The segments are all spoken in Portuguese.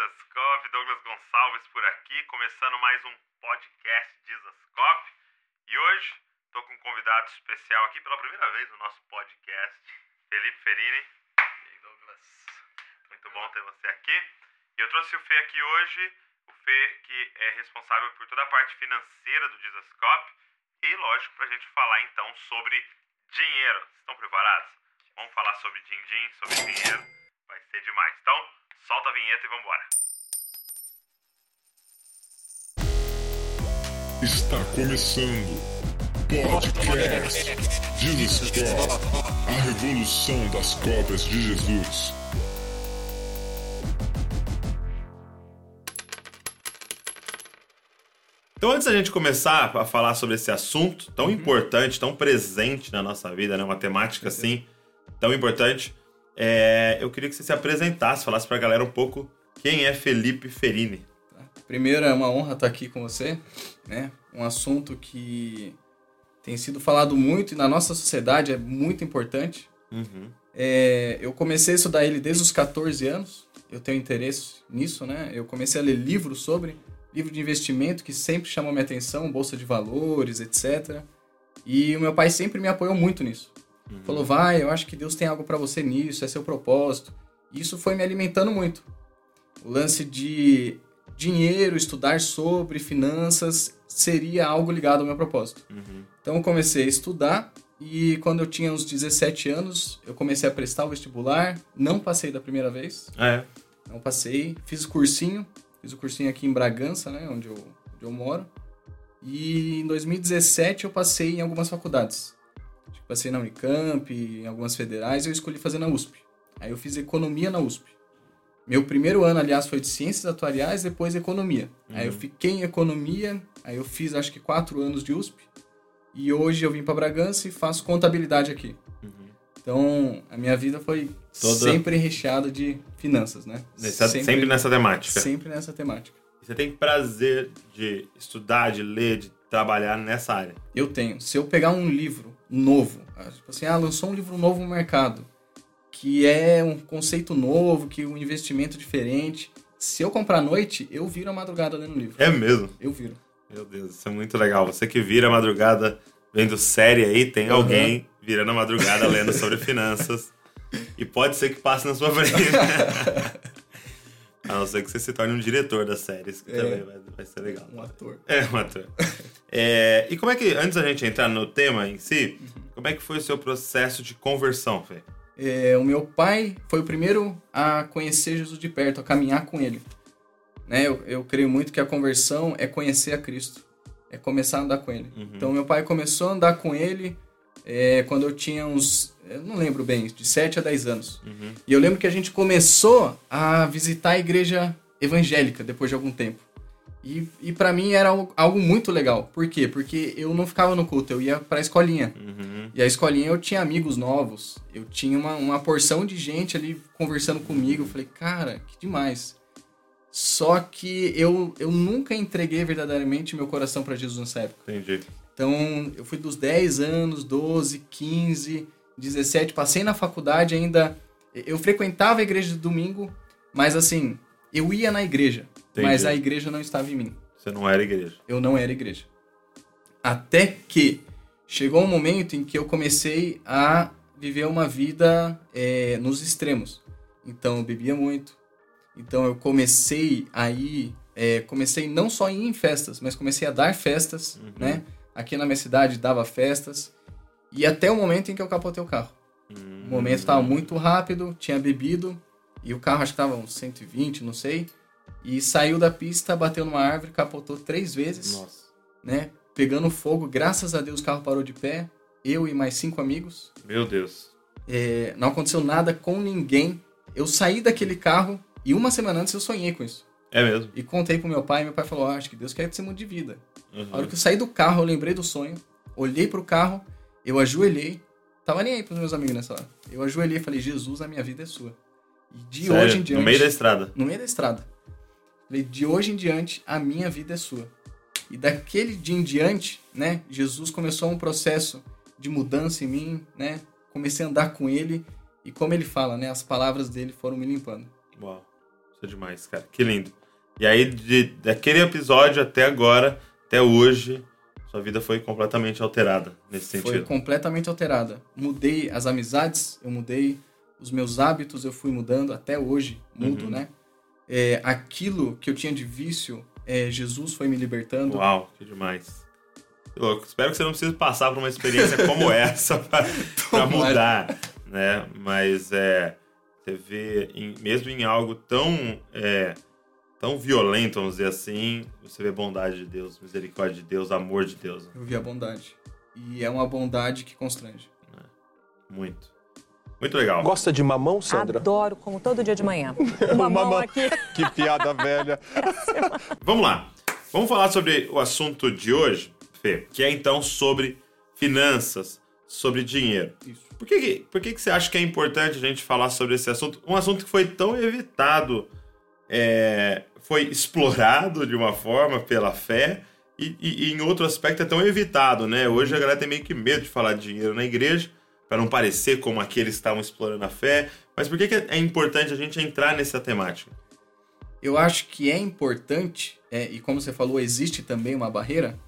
Dizascope, Douglas Gonçalves por aqui, começando mais um podcast Dizascope. E hoje estou com um convidado especial aqui pela primeira vez no nosso podcast, Felipe Ferini. E aí, Douglas? Muito bom ter você aqui. E eu trouxe o Fê aqui hoje, o Fê que é responsável por toda a parte financeira do Dizascope. E lógico, para a gente falar então sobre dinheiro. Estão preparados? Vamos falar sobre din-din, sobre dinheiro. Vai ser demais. Então, solta a vinheta e vamos embora. Está começando Podcast Jesus Cop, a revolução das cópias de Jesus. Então, antes da gente começar a falar sobre esse assunto tão importante, tão presente na nossa vida, né? Uma temática assim tão importante, é, eu queria que você se apresentasse, falasse pra galera um pouco quem é Felipe Ferini. Primeiro, é uma honra estar aqui com você, né? Um assunto que tem sido falado muito e na nossa sociedade é muito importante. Uhum. É, eu comecei a estudar ele desde os 14 anos, eu tenho interesse nisso, né? Eu comecei a ler livros sobre, livro de investimento que sempre chamou minha atenção, bolsa de valores, etc. E o meu pai sempre me apoiou muito nisso. Uhum. Falou, vai, eu acho que Deus tem algo para você nisso, é seu propósito. E isso foi me alimentando muito. O lance de dinheiro, estudar sobre finanças, seria algo ligado ao meu propósito. Uhum. Então eu comecei a estudar e quando eu tinha uns 17 anos, eu comecei a prestar o vestibular, não passei da primeira vez, É. não passei, fiz o cursinho, fiz o cursinho aqui em Bragança, né, onde eu, onde eu moro. E em 2017 eu passei em algumas faculdades. Tipo, Passei na Unicamp, em algumas federais, eu escolhi fazer na USP. Aí eu fiz economia na USP. Meu primeiro ano, aliás, foi de ciências atuariais, depois economia. Aí eu fiquei em economia, aí eu fiz acho que quatro anos de USP. E hoje eu vim para Bragança e faço contabilidade aqui. Então, a minha vida foi sempre recheada de finanças, né? Nessa- sempre, nessa temática. Sempre nessa temática. Você tem prazer de estudar, de ler, de trabalhar nessa área. Eu tenho. Se eu pegar um livro novo, ah, tipo assim, ah, lançou um livro novo no mercado, que é um conceito novo, que um investimento diferente. Se eu comprar à noite, eu viro a madrugada lendo o livro. É mesmo? Eu viro. Meu Deus, isso é muito legal. Você que vira a madrugada vendo série aí, tem Uhum. alguém virando a madrugada lendo sobre finanças. E pode ser que passe na sua frente. a não ser que você se torne um diretor das séries, que É. também vai, vai ser legal. Um ator. É, um ator. É, e como é que, antes da gente entrar no tema em si, como é que foi o seu processo de conversão, Fê? É, o meu pai foi o primeiro a conhecer Jesus de perto, a caminhar com ele. Né? Eu, eu creio muito que a conversão é conhecer a Cristo, é começar a andar com ele. Uhum. Então, meu pai começou a andar com ele é, quando eu tinha uns, eu não lembro bem, de 7 a 10 anos. Uhum. E eu lembro que a gente começou a visitar a igreja evangélica depois de algum tempo. E, e para mim era algo, algo muito legal. Por quê? Porque eu não ficava no culto, eu ia pra escolinha. Uhum. E a escolinha eu tinha amigos novos, eu tinha uma, uma porção de gente ali conversando comigo. Eu falei, cara, que demais. Só que eu, eu nunca entreguei verdadeiramente meu coração pra Jesus nessa época. Entendi. Então eu fui dos 10 anos, 12, 15, 17, passei na faculdade ainda. Eu frequentava a igreja de domingo, mas assim, eu ia na igreja, Entendi. mas a igreja não estava em mim Você não era igreja. eu não era igreja. Até que chegou um momento em que eu comecei a viver uma vida é, nos extremos. Então eu bebia muito. Então eu comecei a ir, é, comecei não só a ir em festas, mas comecei a dar festas, Uhum. né? Aqui na minha cidade dava festas. E até o momento em que eu capotei o carro. Hum. O momento estava muito rápido, tinha bebido, e o carro acho que estava uns 120, não sei. E saiu da pista, bateu numa árvore, capotou três vezes Nossa. né? Pegando fogo, graças a Deus o carro parou de pé. Eu e mais cinco amigos. Meu Deus. É, não aconteceu nada com ninguém. Eu saí daquele carro e uma semana antes eu sonhei com isso. É mesmo. E contei pro meu pai, meu pai falou: ah, acho que Deus quer que você mude de vida. Uhum. A hora que eu saí do carro, eu lembrei do sonho, olhei pro carro, eu ajoelhei. Tava nem aí pros meus amigos nessa hora. Eu ajoelhei e falei: Jesus, a minha vida é sua. E de Sério? hoje em diante. No meio da estrada. no meio da estrada. Falei, de hoje em diante, a minha vida é sua. E daquele dia em diante, né, Jesus começou um processo de mudança em mim, né? Comecei a andar com ele e como ele fala, né, as palavras dele foram me limpando. Uau. Isso é demais, cara. Que lindo. E aí, de, daquele episódio até agora, até hoje, sua vida foi completamente alterada nesse sentido. Foi completamente alterada. Mudei as amizades, eu mudei os meus hábitos, eu fui mudando até hoje, mudo, Uhum. né? É, aquilo que eu tinha de vício, é, Jesus foi me libertando. Uau, que demais. Louco. Espero que você não precise passar por uma experiência como essa Tomara. mudar, né? Mas é, você vê, em- mesmo em algo tão, é, tão violento, vamos dizer assim, você vê bondade de Deus, misericórdia de Deus, amor de Deus. né? Eu vi a bondade. E é uma bondade que constrange. Muito. Muito legal. Gosta de mamão, Sandra? Adoro, como todo dia de manhã. Uma mão Mamão. aqui. Que piada velha. Vamos lá. Vamos falar sobre o assunto de hoje, Fê, que é então sobre finanças, sobre dinheiro. Isso. Por que, que- por que, que você acha que é importante a gente falar sobre esse assunto? Um assunto que foi tão evitado, é, foi explorado de uma forma pela fé, e, e- e em outro aspecto é tão evitado, né? Hoje a galera tem meio que medo de falar de dinheiro na igreja, para não parecer como aqueles estavam explorando a fé. Mas por que, que é importante a gente entrar nessa temática? Eu acho que é importante, é, e como você falou, existe também uma barreira,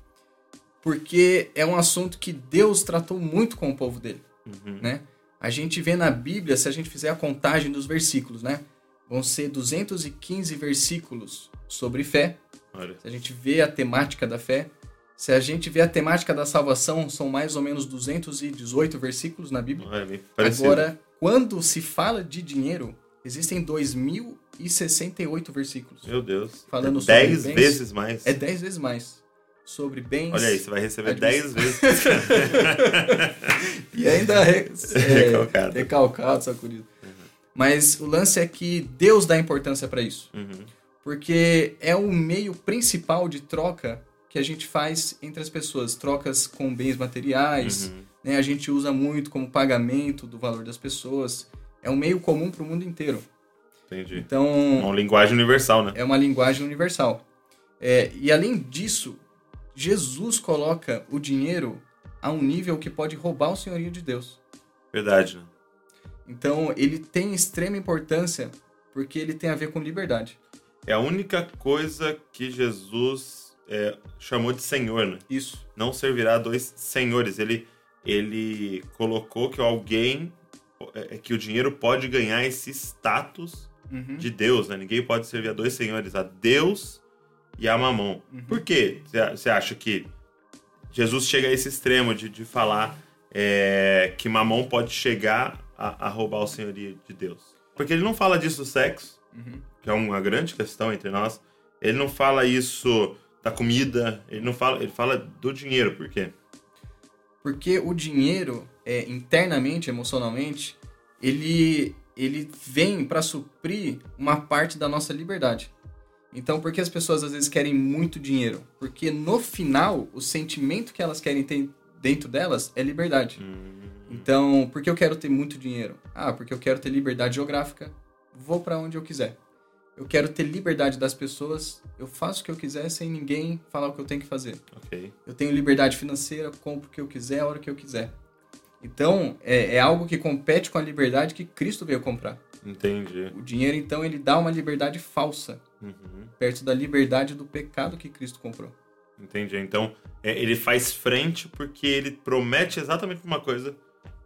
porque é um assunto que Deus tratou muito com o povo dele, Uhum. né? A gente vê na Bíblia, se a gente fizer a contagem dos versículos, né? Vão ser 215 versículos sobre fé. Olha. Se a gente vê a temática da fé, se a gente vê a temática da salvação, são mais ou menos 218 versículos na Bíblia. Parecido. Agora, quando se fala de dinheiro, existem 2068 versículos. Meu Deus. Falando é sobre 10 bens. vezes mais. É 10 vezes mais. Sobre bens. Olha aí, você vai receber Administra- 10 vezes. E ainda re- é, Recalcado. recalcado, sacudido. Mas o lance é que Deus dá importância para isso. Uhum. Porque é o meio principal de troca que a gente faz entre as pessoas. Trocas com bens materiais. Uhum. Né? A gente usa muito como pagamento do valor das pessoas. É um meio comum para o mundo inteiro. Entendi. Então, Uma linguagem universal, né? é uma linguagem universal. É, e além disso, Jesus coloca o dinheiro a um nível que pode roubar o senhorio de Deus. Verdade, né? Então, ele tem extrema importância porque ele tem a ver com liberdade. É a única coisa que Jesus é, chamou de Senhor, né? Isso. Não servirá a dois senhores. Ele, ele colocou que alguém, é, que o dinheiro pode ganhar esse status Uhum. de Deus, né? Ninguém pode servir a dois senhores, a Deus e a Mamon. Uhum. Por que você acha que Jesus chega a esse extremo de, de falar é, que Mamon pode chegar a, a roubar o senhorio de Deus? Porque ele não fala disso do sexo, Uhum. que é uma grande questão entre nós. Ele não fala isso da comida, ele não fala, ele fala do dinheiro, por quê? Porque o dinheiro, é, internamente, emocionalmente, ele, ele vem para suprir uma parte da nossa liberdade. Então, por que as pessoas às vezes querem muito dinheiro? Porque no final, o sentimento que elas querem ter dentro delas é liberdade. Hum, Então, por que eu quero ter muito dinheiro? Ah, porque eu quero ter liberdade geográfica, vou para onde eu quiser. Eu quero ter liberdade das pessoas, eu faço o que eu quiser sem ninguém falar o que eu tenho que fazer. ok. Eu tenho liberdade financeira, compro o que eu quiser, a hora que eu quiser. Então, é, é algo que compete com a liberdade que Cristo veio comprar. Entendi. O dinheiro, então, ele dá uma liberdade falsa, Uhum, perto da liberdade do pecado que Cristo comprou. Entendi. Então, é, ele faz frente porque ele promete exatamente uma coisa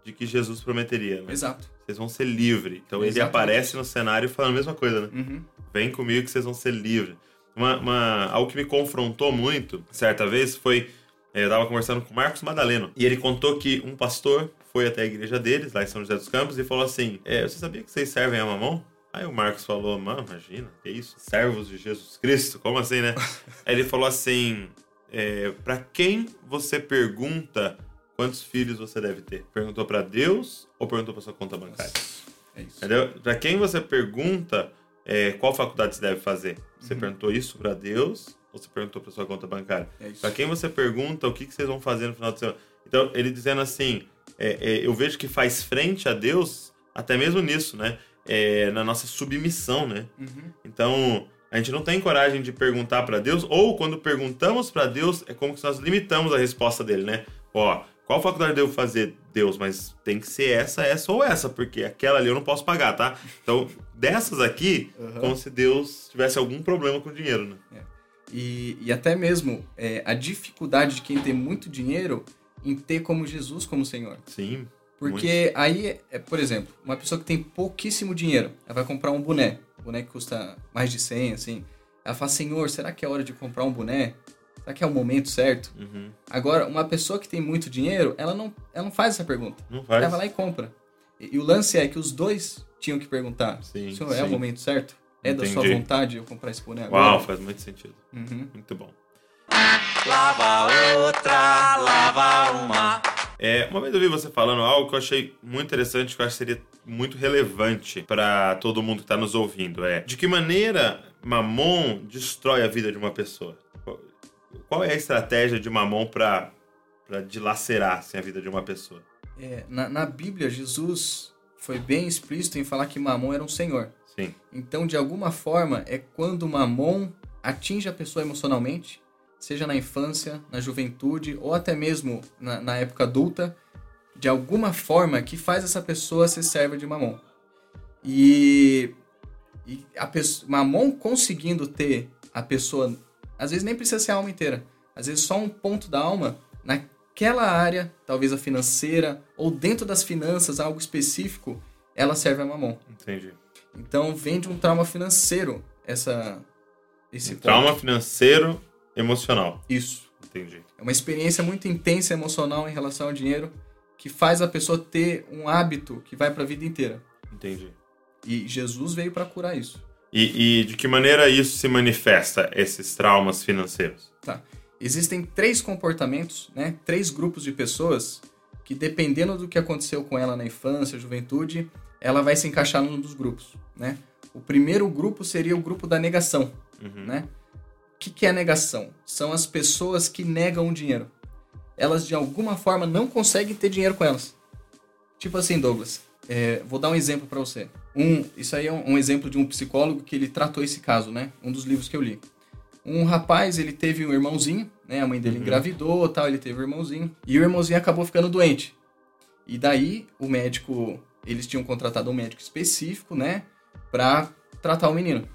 de que Jesus prometeria, né? Exato. Vocês vão ser livres. Então ele Exatamente. aparece no cenário falando a mesma coisa, né? Uhum. Vem comigo que vocês vão ser livres. Uma, uma- algo que me confrontou muito, certa vez, foi. eh, Eu tava conversando com o Marcos Madaleno. E ele contou que um pastor foi até a igreja deles, lá em São José dos Campos, e falou assim: é, Você sabia que vocês servem a mamão? Aí o Marcos falou: Mano, imagina, que isso? Servos de Jesus Cristo? Como assim, né? Aí ele falou assim: é, Pra quem você pergunta quantos filhos você deve ter? Perguntou pra Deus ou perguntou pra sua conta bancária? É isso. Entendeu? Pra quem você pergunta é, qual faculdade você deve fazer, você Uhum. perguntou isso pra Deus ou você perguntou pra sua conta bancária? É. Pra quem você pergunta o que, que vocês vão fazer no final de semana? Então, ele dizendo assim, é, é, eu vejo que faz frente a Deus até mesmo nisso, né? É, na nossa submissão, né? Uhum. Então, a gente não tem coragem de perguntar pra Deus, ou quando perguntamos pra Deus, é como se nós limitamos a resposta dele, né? Ó, qual faculdade eu devo fazer? Deus, mas tem que ser essa, essa ou essa, porque aquela ali eu não posso pagar, tá? Então, dessas aqui, Uhum. como se Deus tivesse algum problema com o dinheiro, né? E, e até mesmo é, a dificuldade de quem tem muito dinheiro em ter como Jesus como Senhor. Sim. Porque aí, é, por exemplo, uma pessoa que tem pouquíssimo dinheiro, ela vai comprar um boné, um boné que custa mais de 100, assim. Ela fala, Senhor, será que é hora de comprar um boné? Será que é o momento certo? Uhum. Agora, uma pessoa que tem muito dinheiro, ela não, ela não faz essa pergunta. Não faz. Ela vai lá e compra. E, e o lance é que os dois tinham que perguntar, Sim, Senhor, é o sim. momento certo? É da sua Entendi. vontade eu comprar esse boné agora? Uau, faz muito sentido. Uhum. Muito bom. Lava outra, lava uma. É, uma vez eu vi você falando algo que eu achei muito interessante, que eu acho que seria muito relevante para todo mundo que está nos ouvindo. É de que maneira Mamon destrói a vida de uma pessoa? Qual- é a estratégia de Mamon para dilacerar assim, a vida de uma pessoa? É, na, na Bíblia, Jesus foi bem explícito em falar que Mamon era um senhor. Sim. Então, de alguma forma, é quando Mamon atinge a pessoa emocionalmente, seja na infância, na juventude ou até mesmo na, na época adulta, de alguma forma que faz essa pessoa ser serva de Mamon. E, e a pessoa, Mamon conseguindo ter a pessoa, às vezes nem precisa ser a alma inteira, às vezes só um ponto da alma naquela área, talvez a financeira ou dentro das finanças, algo específico, ela serve a Mamon. Entendi. Então vem de um trauma financeiro essa esse Um trauma financeiro emocional. Isso. Entendi. É uma experiência muito intensa emocional em relação ao dinheiro que faz a pessoa ter um hábito que vai para a vida inteira. Entendi. E Jesus veio para curar isso. E, e de que maneira isso se manifesta, esses traumas financeiros? Tá. Existem três comportamentos, né? Três grupos de pessoas que dependendo do que aconteceu com ela na infância, juventude, ela vai se encaixar num dos grupos, né? O primeiro grupo seria o grupo da negação, Uhum. né? O que, que é negação? São as pessoas que negam o dinheiro. Elas, de alguma forma, não conseguem ter dinheiro com elas. Tipo assim, Douglas, é, vou dar um exemplo para você. Um, isso aí é um, um exemplo de um psicólogo que ele tratou esse caso, né? Um dos livros que eu li. Um rapaz, ele teve um irmãozinho, né? A mãe dele engravidou tal, ele teve um irmãozinho. E o irmãozinho acabou ficando doente. E daí, o médico... Eles tinham contratado um médico específico, né? Pra tratar o menino.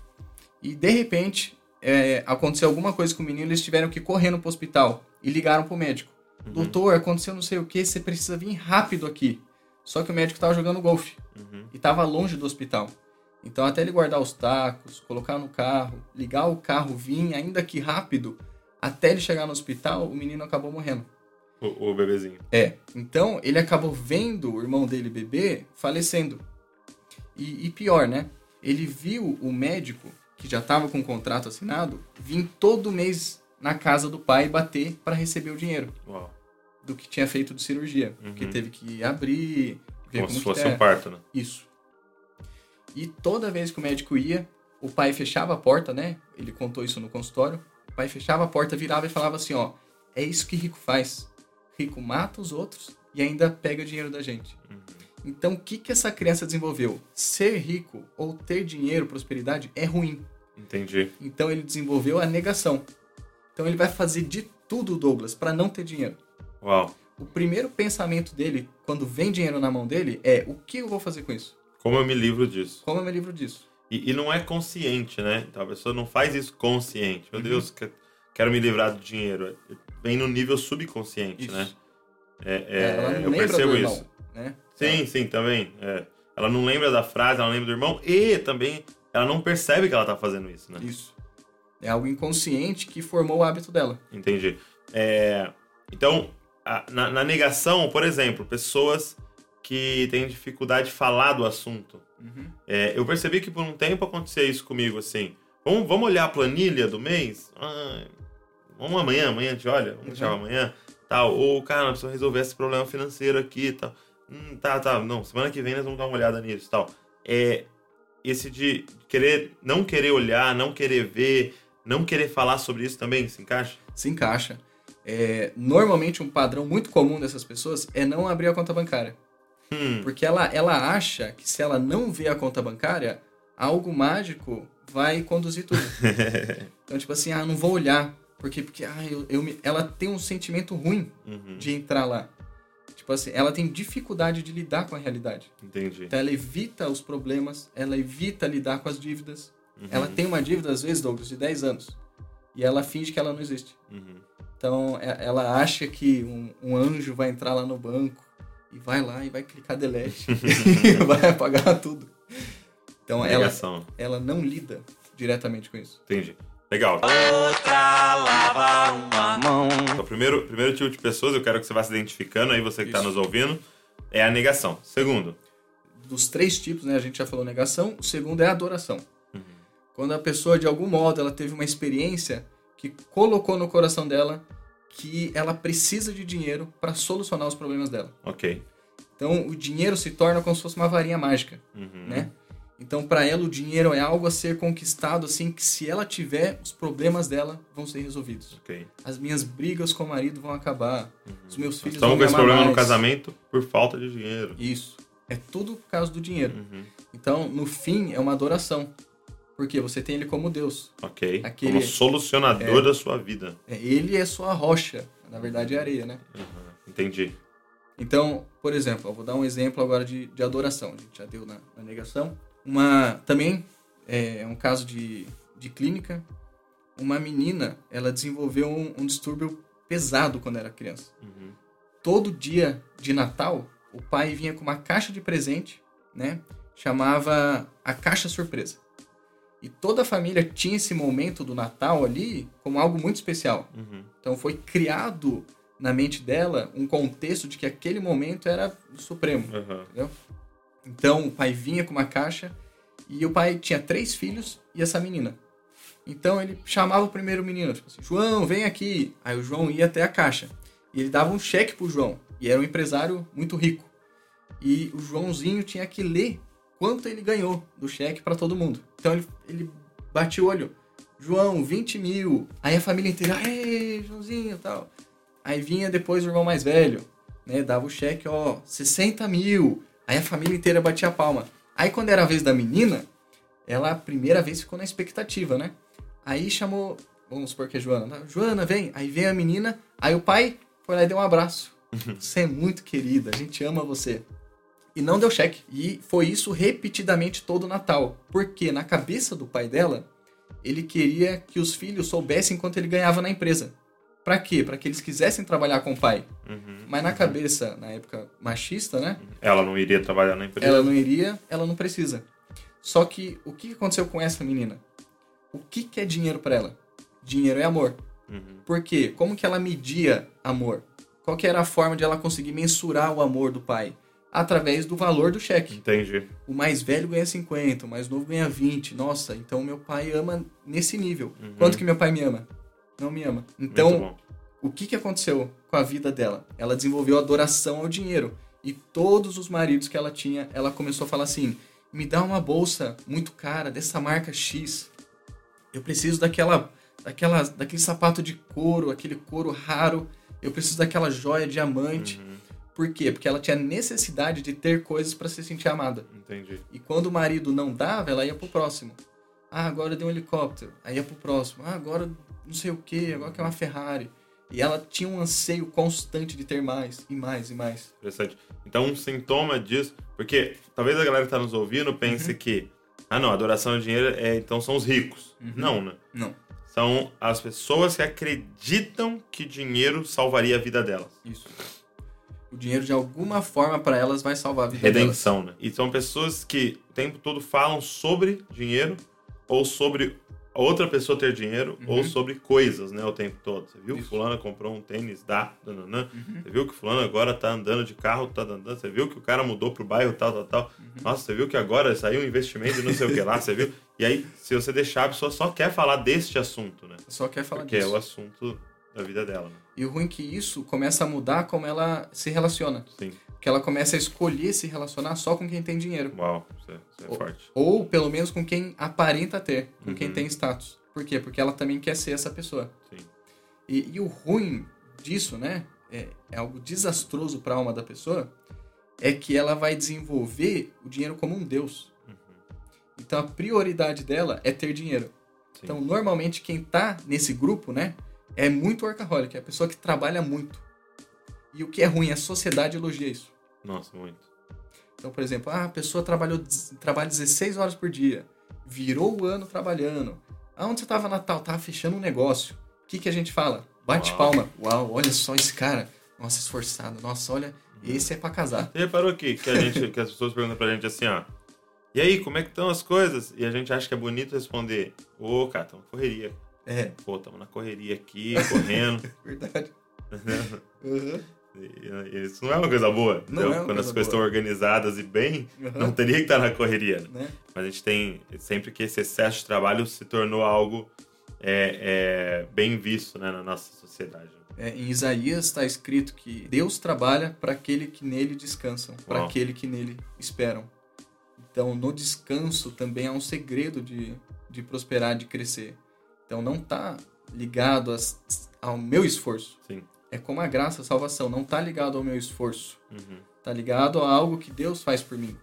E, de repente, é, aconteceu alguma coisa com o menino, eles tiveram que ir correndo pro hospital. E ligaram pro médico. Doutor, aconteceu não sei o que, você precisa vir rápido aqui. Só que o médico tava jogando golfe. Uhum. E tava longe do hospital. Então, até ele guardar os tacos, colocar no carro, ligar o carro, vir, ainda que rápido, até ele chegar no hospital, o menino acabou morrendo. O, o bebezinho. É. Então, ele acabou vendo o irmão dele bebê falecendo. E, e pior, né? Ele viu o médico, que já estava com o contrato assinado, vir todo mês na casa do pai bater para receber o dinheiro Uau. do que tinha feito de cirurgia. Porque Uhum. teve que abrir, ver Como como, se fosse tá. um parto, né? Isso. E toda vez que o médico ia, o pai fechava a porta, né? Ele contou isso no consultório. O pai fechava a porta, virava e falava assim, ó, é isso que rico faz. Rico mata os outros e ainda pega dinheiro da gente. Então, o que que essa criança desenvolveu? Ser rico ou ter dinheiro, prosperidade é ruim. Entendi. Então ele desenvolveu a negação. Então ele vai fazer de tudo, Douglas, para não ter dinheiro. Uau. O primeiro pensamento dele, quando vem dinheiro na mão dele, é o que eu vou fazer com isso? Como eu me livro disso? Como eu me livro disso? E, e não é consciente, né? Então a pessoa não faz isso consciente. Uhum. Meu Deus, que- quero me livrar do dinheiro. Vem no nível subconsciente, Isso. né? É, é, ela não eu percebo irmão, isso. né? Sim, sim, também. é. Ela não lembra da frase, ela não lembra do irmão e também ela não percebe que ela tá fazendo isso, né? Isso. É algo inconsciente que formou o hábito dela. Entendi. É, então, a- na, na negação, por exemplo, pessoas que têm dificuldade de falar do assunto. É, eu percebi que por um tempo acontecia isso comigo, assim. Vamos, vamos olhar a planilha do mês? Ah, vamos amanhã, amanhã a gente olha, vamos deixar amanhã, tal. Ou, cara, nós precisamos resolver esse problema financeiro aqui e tal. Hum, tá, tá, não, semana que vem nós vamos dar uma olhada nisso tal. É, esse de querer, não querer olhar, não querer ver, não querer falar sobre isso também se encaixa? Se encaixa. É, normalmente, um padrão muito comum dessas pessoas é não abrir a conta bancária. Hum, Porque ela, ela acha que se ela não vê a conta bancária, algo mágico vai conduzir tudo. então, tipo assim, ah, não vou olhar. Porque, porque ah, eu, eu me- ela tem um sentimento ruim uhum. de entrar lá. Tipo assim, ela tem dificuldade de lidar com a realidade. Entendi. Então ela evita os problemas, ela evita lidar com as dívidas. Ela tem uma dívida, às vezes, Douglas, de 10 anos. E ela finge que ela não existe. Uhum. Então é- ela acha que um, um anjo vai entrar lá no banco e vai lá e vai clicar delete e vai apagar tudo. Então ela, ela não lida diretamente com isso. Entendi. Legal. Outra lava uma mão. Então, primeiro, primeiro tipo de pessoas, eu quero que você vá se identificando aí, você que está nos ouvindo, é a negação. Segundo, Dos três tipos, né? A gente já falou negação. O segundo é a adoração. Uhum. Quando a pessoa, de algum modo, ela teve uma experiência que colocou no coração dela que ela precisa de dinheiro para solucionar os problemas dela. ok. Então, o dinheiro se torna como se fosse uma varinha mágica. Uhum. né? Então, para ela, o dinheiro é algo a ser conquistado, assim, que se ela tiver, os problemas dela vão ser resolvidos. Ok. As minhas brigas com o marido vão acabar. Os meus filhos Estamos vão com esse problema no mais. casamento por falta de dinheiro. Isso. É tudo por causa do dinheiro. Uhum. Então, no fim, é uma adoração. Porque você tem ele como Deus. Ok. Aquele- Como solucionador da sua vida. É, Ele é sua rocha. Na verdade, é areia, né? Uhum. Entendi. Então, por exemplo, eu vou dar um exemplo agora de, de adoração. A gente já deu na, na negação. Uma, também é um caso de, de clínica. Uma menina, ela desenvolveu um, um distúrbio pesado quando era criança. Uhum. Todo dia de Natal, o pai vinha com uma caixa de presente, né? Chamava a caixa surpresa. E toda a família tinha esse momento do Natal ali como algo muito especial. Uhum. Então foi criado na mente dela um contexto de que aquele momento era o supremo, Uhum. entendeu? Então o pai vinha com uma caixa e o pai tinha três filhos e essa menina. Então ele chamava o primeiro menino, tipo assim, João, vem aqui. Aí o João ia até a caixa e ele dava um cheque pro João. E era um empresário muito rico. E o Joãozinho tinha que ler quanto ele ganhou do cheque para todo mundo. Então ele, ele batia o olho. João, 20 mil. Aí a família inteira, ei, Joãozinho tal. Aí vinha depois o irmão mais velho, né? Dava o cheque, ó, 60 mil. Aí a família inteira batia a palma. Aí quando era a vez da menina, ela a primeira vez ficou na expectativa, né? Aí chamou, vamos supor que é Joana, tá? Joana, vem. Aí vem a menina, aí o pai foi lá e deu um abraço. Você é muito querida, a gente ama você. E não deu cheque. E foi isso repetidamente todo o Natal. Porque na cabeça do pai dela, ele queria que os filhos soubessem quanto ele ganhava na empresa. Pra quê? Pra que eles quisessem trabalhar com o pai. Uhum. Mas na cabeça, na época machista, né? Ela não iria trabalhar na empresa. Ela não iria, ela não precisa. Só que o que aconteceu com essa menina? O que, que é dinheiro pra ela? Dinheiro é amor. Uhum. Por quê? Como que ela media amor? Qual que era a forma de ela conseguir mensurar o amor do pai? Através do valor do cheque. Entendi. O mais velho ganha 50, o mais novo ganha 20. Nossa, então meu pai ama nesse nível. Uhum. Quanto que meu pai me ama? Não me ama. Então, o que, que aconteceu com a vida dela? Ela desenvolveu adoração ao dinheiro. E todos os maridos que ela tinha, ela começou a falar assim: me dá uma bolsa muito cara dessa marca X. Eu preciso daquela, daquela, daquele sapato de couro, aquele couro raro. Eu preciso daquela joia diamante. Uhum. Por quê? Porque ela tinha necessidade de ter coisas para se sentir amada. Entendi. E quando o marido não dava, ela ia pro próximo. Ah, agora deu um helicóptero. Aí ia pro próximo. Ah, agora não sei o que, agora quer uma Ferrari. E ela tinha um anseio constante de ter mais, e mais, e mais. Interessante. Então, um sintoma disso. Porque talvez a galera que tá nos ouvindo pense que. Ah, não, adoração ao dinheiro é, então são os ricos. Não, né? Não, São as pessoas que acreditam que dinheiro salvaria a vida delas. isso. O dinheiro, de alguma forma, para elas, vai salvar a vida delas. Redenção, né? E são pessoas que o tempo todo falam sobre dinheiro, ou sobre outra pessoa ter dinheiro, ou sobre coisas, né? O tempo todo. Você viu que fulano comprou um tênis da... nananã. Você viu que fulano agora tá andando de carro, tá andando... Você viu que o cara mudou pro bairro, tal, tal, tal. Nossa, você viu que agora saiu um investimento e não sei o que lá, você viu? E aí, se você deixar, a pessoa só quer falar deste assunto, né? Só quer falar Porque é disso. o assunto da vida dela, né? E o ruim é que isso começa a mudar como ela se relaciona. Sim. Que ela começa a escolher se relacionar só com quem tem dinheiro. Uau, isso é, isso é Ou- forte. Ou, pelo menos, com quem aparenta ter, com quem Uhum. tem status. Por quê? Porque ela também quer ser essa pessoa. Sim. E, e o ruim disso, né? É, é algo desastroso para a alma da pessoa. É que ela vai desenvolver o dinheiro como um deus. Uhum. Então a prioridade dela é ter dinheiro. Sim. Então normalmente quem tá nesse grupo, né? É muito workaholic, é a pessoa que trabalha muito. E o que é ruim, a sociedade elogia isso. Nossa, muito. Então, por exemplo, ah, a pessoa trabalhou, trabalha 16 horas por dia, virou o ano trabalhando. Aonde você estava Natal? Tava fechando um negócio. O que, que a gente fala? Bate Uau. palma. Uau, olha só esse cara. Nossa, esforçado. Nossa, olha, esse é pra casar. Você reparou que, que, a gente, que as pessoas perguntam pra gente assim, ó. E aí, como é que estão as coisas? E a gente acha que é bonito responder. Ô, cara, tamo correria. É, Pô, tamo na correria aqui, correndo. verdade. Entendeu? Uhum. Isso não é uma coisa boa. Não entendeu? é Quando as coisa coisas estão boa. organizadas e bem, Uhum. não teria que estar na correria. né? Né? Mas a gente tem sempre que esse excesso de trabalho se tornou algo é, é, bem visto né, na nossa sociedade. É, em Isaías está escrito que Deus trabalha para aquele que nele descansam, para aquele que nele esperam. Então, no descanso também há um segredo de, de prosperar, de crescer. Então, não está ligado às- ao meu esforço. Sim. É como a graça, a salvação, não está ligado ao meu esforço. Uhum. Está ligado a algo que Deus faz por mim.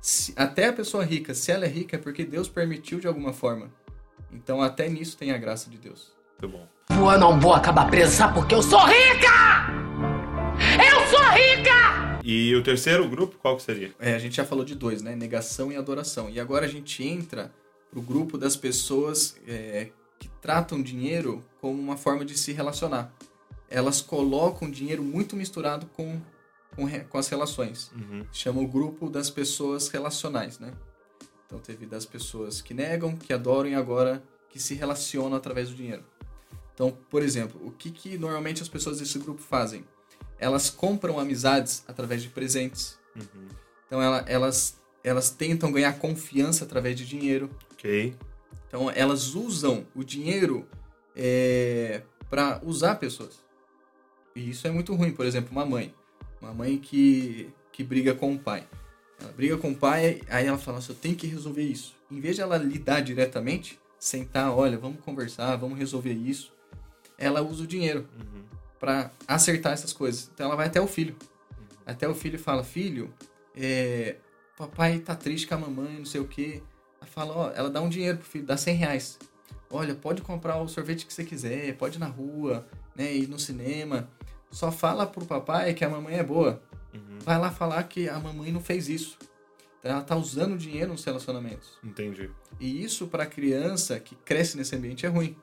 Se- até a pessoa rica, se ela é rica, é porque Deus permitiu de alguma forma. Então, até nisso tem a graça de Deus. Muito bom. Eu não vou acabar presa porque eu sou rica! Eu sou rica! E o terceiro grupo, qual que seria? É, a gente já falou de dois, né? Negação e adoração. E agora a gente entra pro grupo das pessoas é, que tratam dinheiro como uma forma de se relacionar. Elas colocam dinheiro muito misturado com, com, com as relações. Uhum. Chama o grupo das pessoas relacionais, né? Então teve das pessoas que negam, que adoram e agora que se relacionam através do dinheiro. Então, por exemplo, o que, que normalmente as pessoas desse grupo fazem? Elas compram amizades através de presentes. Uhum. Então ela- elas, elas tentam ganhar confiança através de dinheiro. Ok. Então elas usam o dinheiro para usar pessoas. E isso é muito ruim. Por exemplo, uma mãe. Uma mãe que, que briga com o pai. Ela briga com o pai, aí ela fala, Nossa, eu tenho que resolver isso. Em vez de ela lidar diretamente, sentar, olha, vamos conversar, vamos resolver isso, ela usa o dinheiro Uhum. para acertar essas coisas. Então ela vai até o filho. Até o filho fala, filho, é, papai tá triste com a mamãe, não sei o quê. Ela fala, ó, ela dá um dinheiro pro filho, dá 100 reais. Olha, pode comprar o sorvete que você quiser, pode ir na rua, né, ir no cinema. Só fala pro papai que a mamãe é boa. Uhum. Vai lá falar que a mamãe não fez isso. Então ela tá usando dinheiro nos relacionamentos. Entendi. E isso para criança que cresce nesse ambiente é ruim.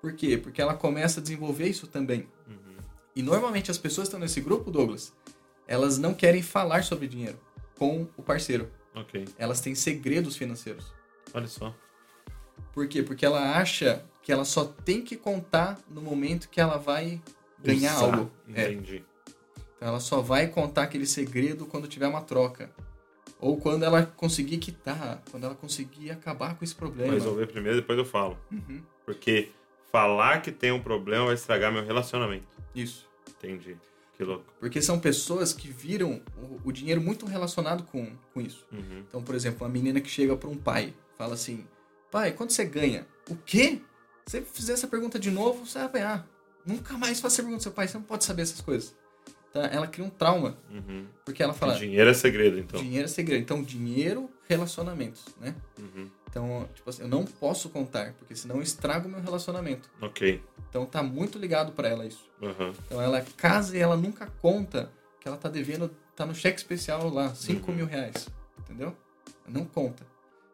Por quê? Porque ela começa a desenvolver isso também. Uhum. E normalmente as pessoas que estão nesse grupo, Douglas, elas não querem falar sobre dinheiro com o parceiro. Ok. Elas têm segredos financeiros. Olha só. Por quê? Porque ela acha que ela só tem que contar no momento que ela vai ganhar Usar. algo. É. Entendi. Então ela só vai contar aquele segredo quando tiver uma troca. Ou quando ela conseguir quitar, quando ela conseguir acabar com esse Vou problema. resolver primeiro, depois eu falo. Uhum. Porque falar que tem um problema vai estragar meu relacionamento. Isso. Entendi. Que louco. Porque são pessoas que viram o, o dinheiro muito relacionado com, com isso. Uhum. Então, por exemplo, uma menina que chega para um pai, fala assim: Pai, quanto você ganha? O quê? Se você fizer essa pergunta de novo, você vai apanhar. Nunca mais faça pergunta ao seu pai, você não pode saber essas coisas. Então, ela cria um trauma, Uhum. porque ela fala: Dinheiro é segredo, então. dinheiro é segredo. Então, dinheiro, relacionamentos, né? Uhum. Então, tipo assim, eu não posso contar, porque senão eu estrago meu relacionamento. Ok. Então, tá muito ligado para ela isso. Uhum. Então ela casa e ela nunca conta que ela tá devendo, tá no cheque especial lá, 5 Uhum. mil reais. Entendeu? Ela não conta.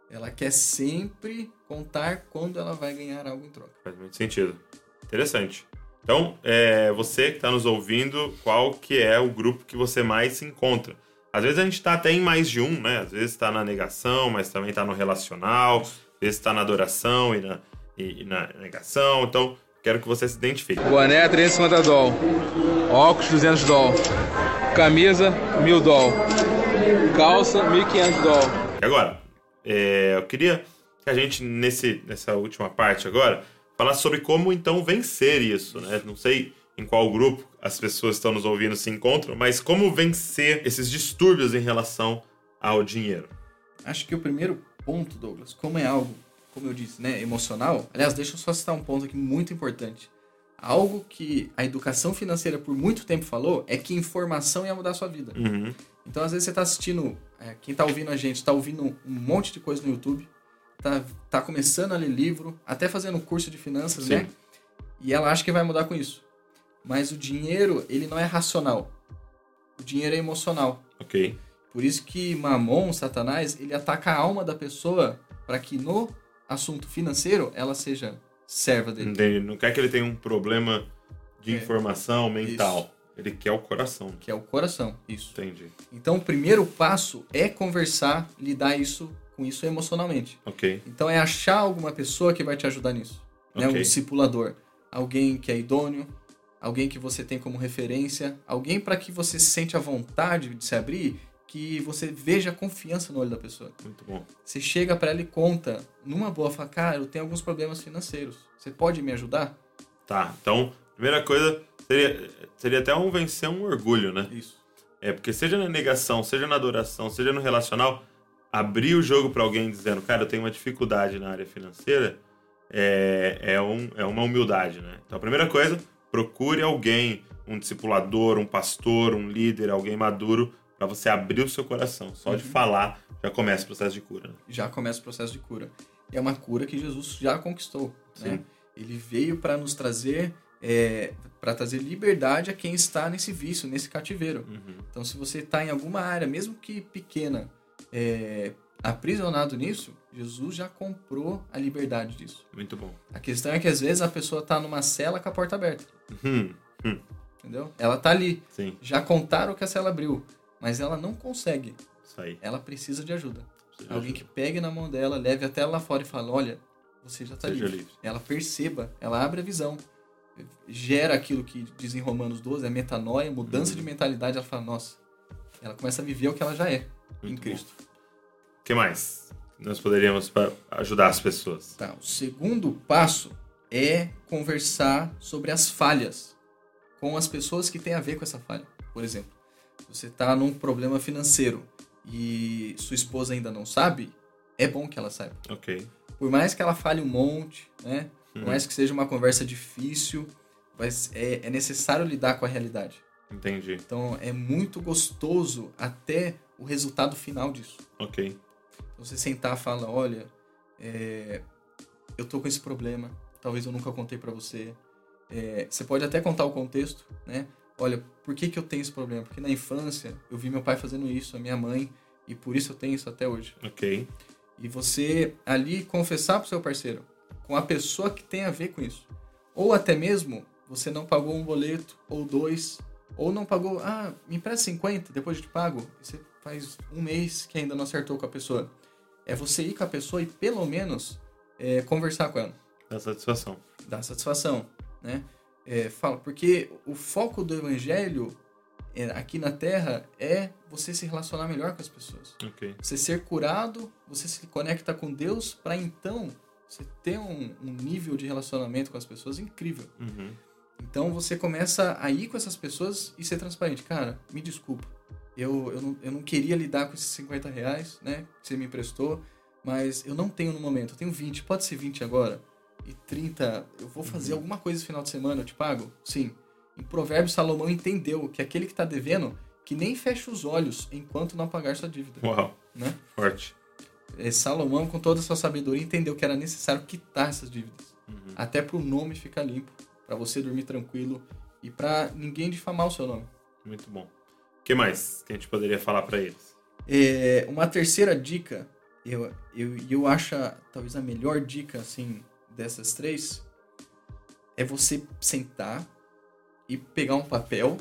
Ela quer sempre contar quando ela vai ganhar algo em troca. Faz muito sentido. Interessante. Então, é, você que está nos ouvindo, qual que é o grupo que você mais se encontra? Às vezes a gente está até em mais de um, né? Às vezes está na negação, mas também está no relacional. Às vezes está na adoração e na, e, e na negação. Então, quero que você se identifique. Boné 350 doll. Óculos 200 doll. Camisa 1000 doll. Calça 1500 doll. E agora, é, eu queria que a gente, nesse, nessa última parte agora, falasse sobre como então vencer isso, né? Não sei em qual grupo as pessoas estão nos ouvindo se encontram, mas como vencer esses distúrbios em relação ao dinheiro. Acho que o primeiro ponto, Douglas, como é algo, como eu disse, né, emocional. Aliás, deixa eu só citar um ponto aqui muito importante. Algo que a educação financeira por muito tempo falou é que informação ia mudar a sua vida. Uhum. Então, às vezes, você tá assistindo, é, quem tá ouvindo a gente, tá ouvindo um monte de coisa no YouTube, tá, tá começando a ler livro, até fazendo curso de finanças, Sim. né? E ela acha que vai mudar com isso. Mas o dinheiro, ele não é racional. O dinheiro é emocional. Ok. Por isso que Mamon, Satanás, ele ataca a alma da pessoa para que no assunto financeiro ela seja serva dele. Entendi. Não quer que ele tenha um problema de É. informação mental. Ele quer o coração. Que é o coração, isso. Entendi. Então o primeiro passo é conversar, lidar isso com isso emocionalmente. Ok. Então é achar alguma pessoa que vai te ajudar nisso. Né? Um Ok. discipulador. Alguém que é idôneo, alguém que você tem como referência, alguém para que você se sente à vontade de se abrir, que você veja a confiança no olho da pessoa. Muito bom. Você chega para ela e conta, numa boa, fala, cara, eu tenho alguns problemas financeiros. Você pode me ajudar? Tá. Então, primeira coisa seria, seria até um vencer um orgulho, né? Isso. É, porque seja na negação, seja na adoração, seja no relacional, abrir o jogo pra alguém dizendo, cara, eu tenho uma dificuldade na área financeira, é, é, um, é uma humildade, né? Então, a primeira coisa, procure alguém, um discipulador, um pastor, um líder, alguém maduro, pra você abrir o seu coração. Só de falar, já começa o processo de cura. Né? Já começa o processo de cura. É uma cura que Jesus já conquistou. Né? Ele veio para nos trazer, é, para trazer liberdade a quem está nesse vício, nesse cativeiro. Uhum. Então, se você está em alguma área, mesmo que pequena, é, aprisionado nisso, Jesus já comprou a liberdade disso. Muito bom. A questão é que às vezes a pessoa está numa cela com a porta aberta, Uhum. entendeu? Ela tá ali, Sim, já contaram que a cela abriu, mas ela não consegue. isso aí. Ela precisa de ajuda. Precisa de Alguém que ajuda. pegue na mão dela, leve até lá fora e fale: Olha, você já está livre. livre. Ela perceba, ela abre a visão, gera aquilo que diz em Romanos 12, a metanoia, mudança Uhum. de mentalidade. Ela fala: Nossa, ela começa a viver o que ela já é Muito bom. Cristo. O que mais nós poderíamos para ajudar as pessoas? Tá, o segundo passo é conversar sobre as falhas com as pessoas que têm a ver com essa falha. Por exemplo, você está num problema financeiro e sua esposa ainda não sabe, é bom que ela saiba. Ok. Por mais que ela fale um monte, né? Por Uhum. mais que seja uma conversa difícil, mas é, é necessário lidar com a realidade. Entendi. Então é muito gostoso até o resultado final disso. Ok. Você sentar e falar, olha, é, eu tô com esse problema, talvez eu nunca contei pra você. É, você pode até contar o contexto, né? Olha, por que, que eu tenho esse problema? Porque na infância eu vi meu pai fazendo isso, a minha mãe, e por isso eu tenho isso até hoje. Ok. E você ali confessar pro seu parceiro, com a pessoa que tem a ver com isso. Ou até mesmo você não pagou um boleto, ou dois, ou não pagou, ah, me empresta 50, depois eu te pago. Você faz um mês que ainda não acertou com a pessoa. É você ir com a pessoa e pelo menos é, conversar com ela, Dá satisfação. dar satisfação, né? É, fala, porque o foco do evangelho é, aqui na Terra é você se relacionar melhor com as pessoas você ser curado, você se conecta com Deus para então você ter um, um nível de relacionamento com as pessoas incrível. Uhum. Então você começa a ir com essas pessoas e ser transparente. Cara, me desculpa. Eu, eu, não, eu não queria lidar com esses 50 reais, né? Que você me emprestou, mas eu não tenho no momento. Eu tenho 20. Pode ser 20 agora? E 30. Eu vou fazer alguma coisa no final de semana, eu te pago? Sim. Em Provérbios, Salomão entendeu que aquele que está devendo, que nem fecha os olhos enquanto não pagar sua dívida. Uau. Né? Forte. É, Salomão, com toda a sua sabedoria, entendeu que era necessário quitar essas dívidas. Uhum. Até para o nome ficar limpo, para você dormir tranquilo e para ninguém difamar o seu nome. Muito bom. O que mais que a gente poderia falar para eles? É, uma terceira dica, eu, eu, eu acho talvez a melhor dica assim dessas três, é você sentar e pegar um papel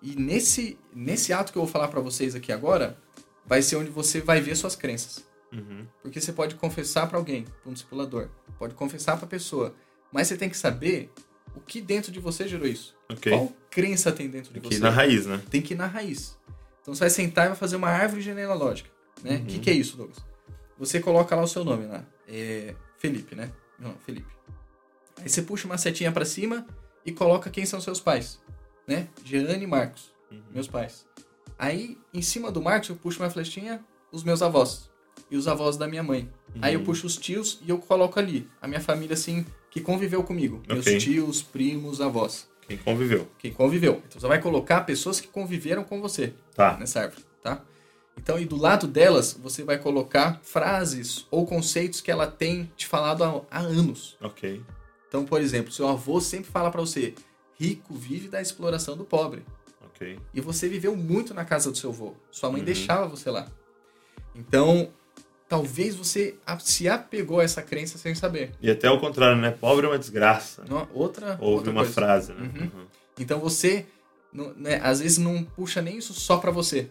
e nesse, nesse ato que eu vou falar para vocês aqui agora, vai ser onde você vai ver suas crenças. Uhum. Porque você pode confessar para alguém, para um discipulador, pode confessar para a pessoa, mas você tem que saber o que dentro de você gerou isso. Ok. Qual crença tem dentro de Aqui você? na raiz, né? Tem que ir na raiz. Então você vai sentar e vai fazer uma árvore genealógica, né? O Uhum. que, que é isso, Douglas? Você coloca lá o seu nome lá, é Felipe, né? Não, Felipe. Aí você puxa uma setinha para cima e coloca quem são seus pais, né? Jeane e Marcos, Uhum. meus pais. Aí, em cima do Marcos, eu puxo uma flechinha, os meus avós. E os avós da minha mãe. Aí eu Uhum. puxo os tios e eu coloco ali. A minha família, assim, que conviveu comigo. Meus Ok. tios, primos, avós. Quem conviveu. Quem conviveu. Então você vai colocar pessoas que conviveram com você Tá. nessa árvore, tá? Então, e do lado delas, você vai colocar frases ou conceitos que ela tem te falado há, há anos. Ok. Então, por exemplo, seu avô sempre fala pra você: rico vive da exploração do pobre. Ok. E você viveu muito na casa do seu avô. Sua mãe Uhum. deixava você lá. Então, talvez você se apegou a essa crença sem saber. E até o contrário, né? Pobre é uma desgraça. Não- Outra, Houve outra uma coisa. frase, né? Uhum. Uhum. Então você, né, às vezes não puxa nem isso só pra você,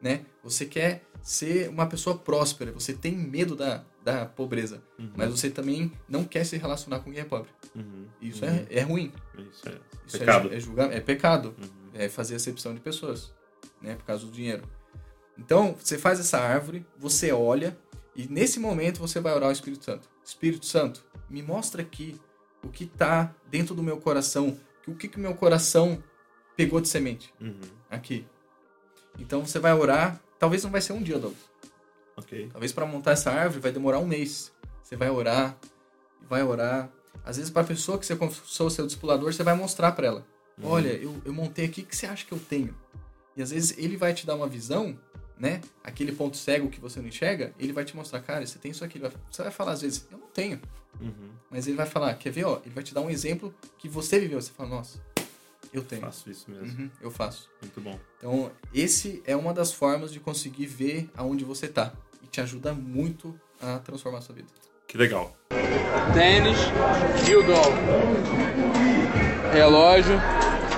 né? Você quer ser uma pessoa próspera, você tem medo da, da pobreza, Uhum. mas você também não quer se relacionar com quem é pobre. Uhum. Isso Uhum. é, é ruim. Isso é Isso pecado. É, é, julgar, é pecado. Uhum. É fazer acepção de pessoas, né? Por causa do dinheiro. Então, você faz essa árvore, você olha, e nesse momento você vai orar ao Espírito Santo. Espírito Santo, me mostra aqui o que tá dentro do meu coração, o que que meu coração pegou de semente Uhum. aqui. Então você vai orar, talvez não vai ser um dia, Douglas. Ok. Talvez para montar essa árvore vai demorar um mês. Você vai orar, vai orar. Às vezes para a pessoa que você confessou seu discipulador, você vai mostrar para ela. Uhum. Olha, eu, eu montei aqui, o que você acha que eu tenho? E às vezes ele vai te dar uma visão, né? Aquele ponto cego que você não enxerga, ele vai te mostrar, cara, você tem isso aqui. Vai- Você vai falar às vezes, eu não tenho. Uhum. Mas ele vai falar, quer ver, ó? Ele vai te dar um exemplo que você viveu. Você fala, nossa, eu tenho. Faço isso mesmo. Uhum, eu faço. Muito bom. Então, esse é uma das formas de conseguir ver aonde você tá. E te ajuda muito a transformar a sua vida. Que legal. Tênis, mil dólares. Relógio,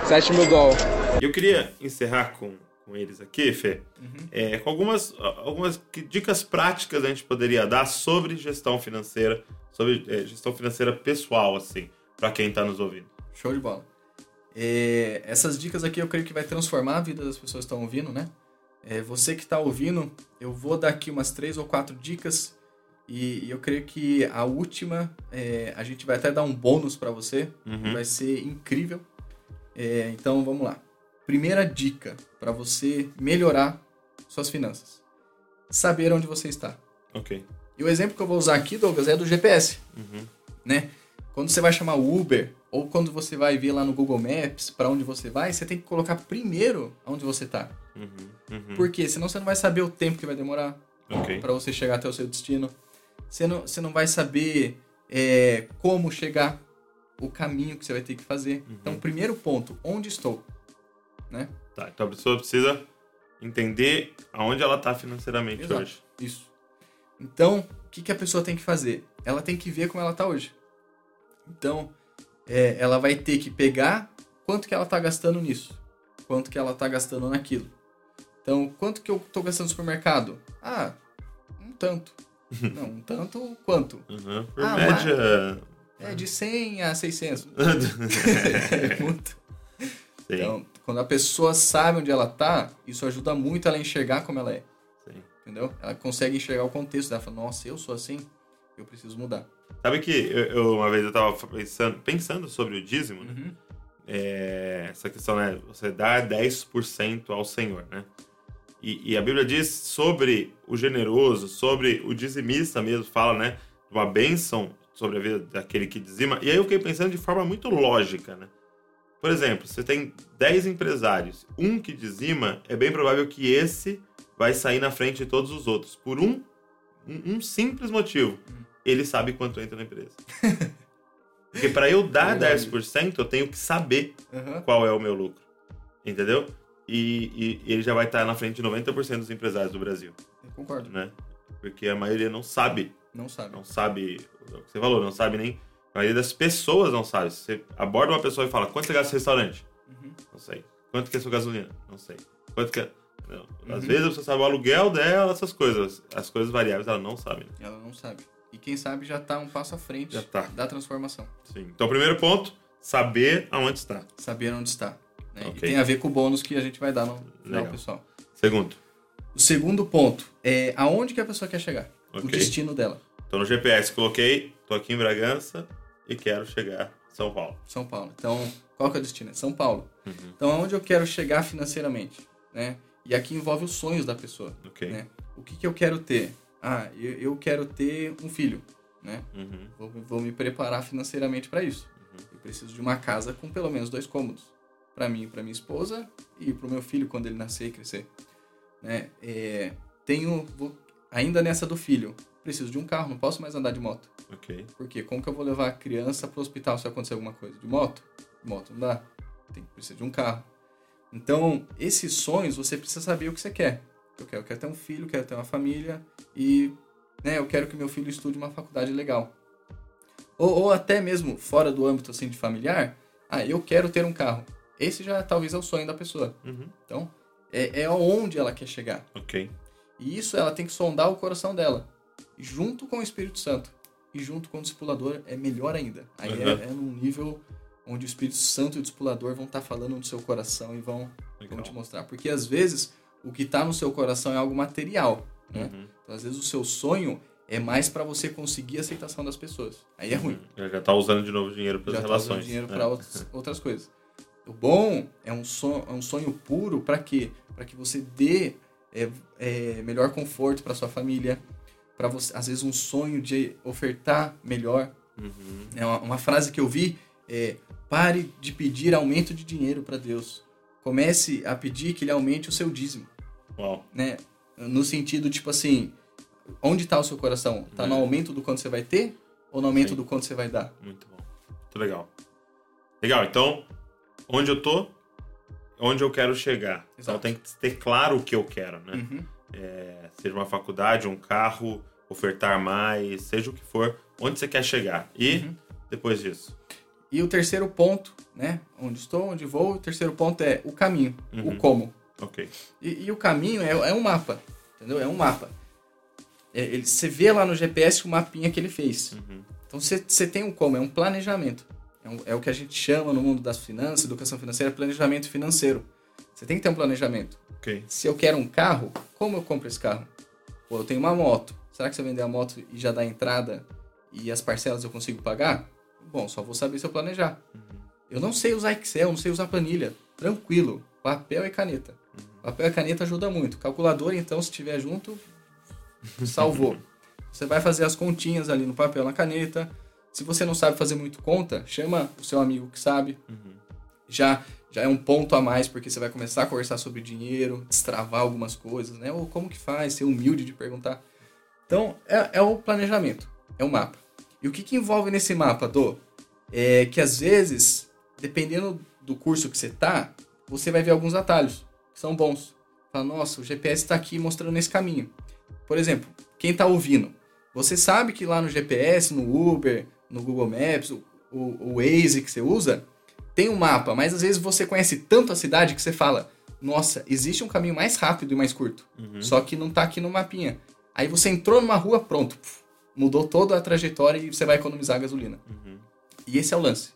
sete mil dólares. E eu queria encerrar com, com eles aqui, Fê, Uhum. é, com algumas, algumas dicas práticas a gente poderia dar sobre gestão financeira, sobre é, gestão financeira pessoal, assim, para quem tá nos ouvindo. Show de bola. É, essas dicas aqui eu creio que vai transformar a vida das pessoas que estão ouvindo, né? É, você que está ouvindo, eu vou dar aqui umas três ou quatro dicas e, e eu creio que a última é, a gente vai até dar um bônus para você, Uhum. vai ser incrível. É, então vamos lá. Primeira dica para você melhorar suas finanças: saber onde você está. Ok. E o exemplo que eu vou usar aqui, Douglas, é do GPS, Uhum. né? Quando você vai chamar o Uber ou quando você vai ver lá no Google Maps para onde você vai, você tem que colocar primeiro onde você tá. Uhum. Uhum. Por quê? Senão você não vai saber o tempo que vai demorar Ok. para você chegar até o seu destino. Você não, você não vai saber é, como chegar, o caminho que você vai ter que fazer. Uhum. Então, primeiro ponto, onde estou? Né? Tá, então a pessoa precisa entender aonde ela tá financeiramente Exato. hoje. Isso. Então, o que, que a pessoa tem que fazer? Ela tem que ver como ela tá hoje. Então, é, ela vai ter que pegar quanto que ela tá gastando nisso, quanto que ela tá gastando naquilo. Então, quanto que eu tô gastando no supermercado? Ah, um tanto. Não, um tanto quanto? Uhum. Por Ah, média. É de 100 a 600. Sim. É muito. Então, quando a pessoa sabe onde ela tá, isso ajuda muito ela a enxergar como ela é. Sim. Entendeu? Ela consegue enxergar o contexto dela. Fala, nossa, eu sou assim, eu preciso mudar. Sabe que eu, eu- uma vez eu tava pensando, pensando sobre o dízimo, né? Uhum. É, essa questão, né? Você dá 10% ao Senhor, né? E, e a Bíblia diz sobre o generoso, sobre o dizimista mesmo, fala, né? Uma bênção sobre a vida daquele que dizima. E aí eu fiquei pensando de forma muito lógica, né? Por exemplo, você tem 10 empresários, um que dizima, é bem provável que esse vai sair na frente de todos os outros. Por um, um, um simples motivo. Ele sabe quanto entra na empresa. Porque para eu dar Verdade. 10%, eu tenho que saber Aham. qual é o meu lucro. Entendeu? E, e ele já vai estar na frente de 90% dos empresários do Brasil, Eu concordo. né? Porque a maioria não sabe, Não sabe. não sabe o que você falou, não sabe nem. A maioria das pessoas não sabe. Você aborda uma pessoa e fala: quanto você gasta no restaurante? Uhum. Não sei. Quanto que é a sua gasolina? Não sei. Quanto que é. Não. Às Uhum. vezes você sabe o aluguel dela, essas coisas. As coisas variáveis ela não sabe. né? Ela não sabe. E quem sabe já tá um passo à frente tá. da transformação. Sim. Então, primeiro ponto: saber aonde está. Saber onde está. né? E Ok. tem a ver com o bônus que a gente vai dar no final, pessoal. Segundo, O segundo ponto é aonde que a pessoa quer chegar. O Ok. destino dela. então no GPS coloquei, tô aqui em Bragança e quero chegar São Paulo. São Paulo. Então, qual que é o destino? É São Paulo. Uhum. Então, aonde eu quero chegar financeiramente, né? E aqui envolve os sonhos da pessoa, Ok. né? O que, que eu quero ter? Ah, eu, eu quero ter um filho, né? Uhum. Vou, vou me preparar financeiramente para isso. Eu preciso de uma casa com pelo menos dois cômodos. Para mim, para minha esposa e para o meu filho quando ele nascer e crescer. Né? É, tenho, vou- ainda nessa do filho, preciso de um carro, não posso mais andar de moto. Ok. Por quê? Como que eu vou levar a criança pro hospital se acontecer alguma coisa? De moto? De moto não dá. tem precisa de um carro. Então, esses sonhos, você precisa saber o que você quer. Eu quero, eu quero ter um filho, quero ter uma família e né, eu quero que meu filho estude uma faculdade legal. Ou, ou até mesmo fora do âmbito assim de familiar, ah, eu quero ter um carro. Esse já talvez é o sonho da pessoa. Uhum. Então, é, é aonde ela quer chegar. Ok. E isso ela tem que sondar o coração dela. Junto com o Espírito Santo. E junto com o discipulador é melhor ainda. Aí Uhum. é, é num nível onde o Espírito Santo e o discipulador vão estar falando no seu coração e vão, Legal. vão te mostrar. Porque às vezes o que está no seu coração é algo material. Né? Uhum. Então às vezes o seu sonho é mais para você conseguir a aceitação das pessoas. Aí é ruim. Ele já tá usando de novo dinheiro para Já as tá usando relações. dinheiro né? para outras, outras coisas. O bom é um sonho, é um sonho puro para quê? Para que você dê é, é, melhor conforto para sua família, para você, às vezes um sonho de ofertar melhor. Uhum. É uma, uma frase que eu vi é: pare de pedir aumento de dinheiro para Deus. Comece a pedir que ele aumente o seu dízimo, Uau. né? No sentido tipo assim, onde está o seu coração? Tá no É. aumento do quanto você vai ter ou no aumento Sim. do quanto você vai dar? Muito bom. Muito legal. Legal, então, onde eu tô, onde eu quero chegar. Então Exato. tem que ter claro o que eu quero, né? Uhum. É, seja uma faculdade, um carro, ofertar mais, seja o que for, onde você quer chegar. E Uhum. depois disso. E o terceiro ponto, né? Onde estou, onde vou. O terceiro ponto é o caminho, Uhum. o como. Ok. E, e o caminho é, é um mapa, entendeu? É um mapa. É, ele, você vê lá no GPS o mapinha que ele fez. Uhum. Então você, você tem um como, é um planejamento. É, um- é o que a gente chama no mundo das finanças, educação financeira, planejamento financeiro. Você tem que ter um planejamento. Ok. Se eu quero um carro, como eu compro esse carro? Pô, eu tenho uma moto. Será que se eu vender a moto e já dar entrada e as parcelas eu consigo pagar? Bom, só vou saber se eu planejar. Eu não sei usar Excel, não sei usar planilha. Tranquilo. Papel e caneta. Papel e caneta ajuda muito. Calculadora, então, se tiver junto, salvou. Você vai fazer as continhas ali no papel, na caneta. Se você não sabe fazer muito conta, chama o seu amigo que sabe. Já, já é um ponto a mais, porque você vai começar a conversar sobre dinheiro, destravar algumas coisas, né? Ou como que faz, ser humilde de perguntar. Então, é, é o planejamento, é o mapa. E o que, que envolve nesse mapa, Dô? É que às vezes, dependendo do curso que você tá, você vai ver alguns atalhos que são bons. Fala, nossa, o GPS está aqui mostrando esse caminho. Por exemplo, quem está ouvindo, você sabe que lá no GPS, no Uber, no Google Maps, o, o, o Waze que você usa, tem um mapa, mas às vezes você conhece tanto a cidade que você fala, nossa, existe um caminho mais rápido e mais curto, só que não tá aqui no mapinha. Aí você entrou numa rua, pronto, mudou toda a trajetória e você vai economizar gasolina. E esse é o lance.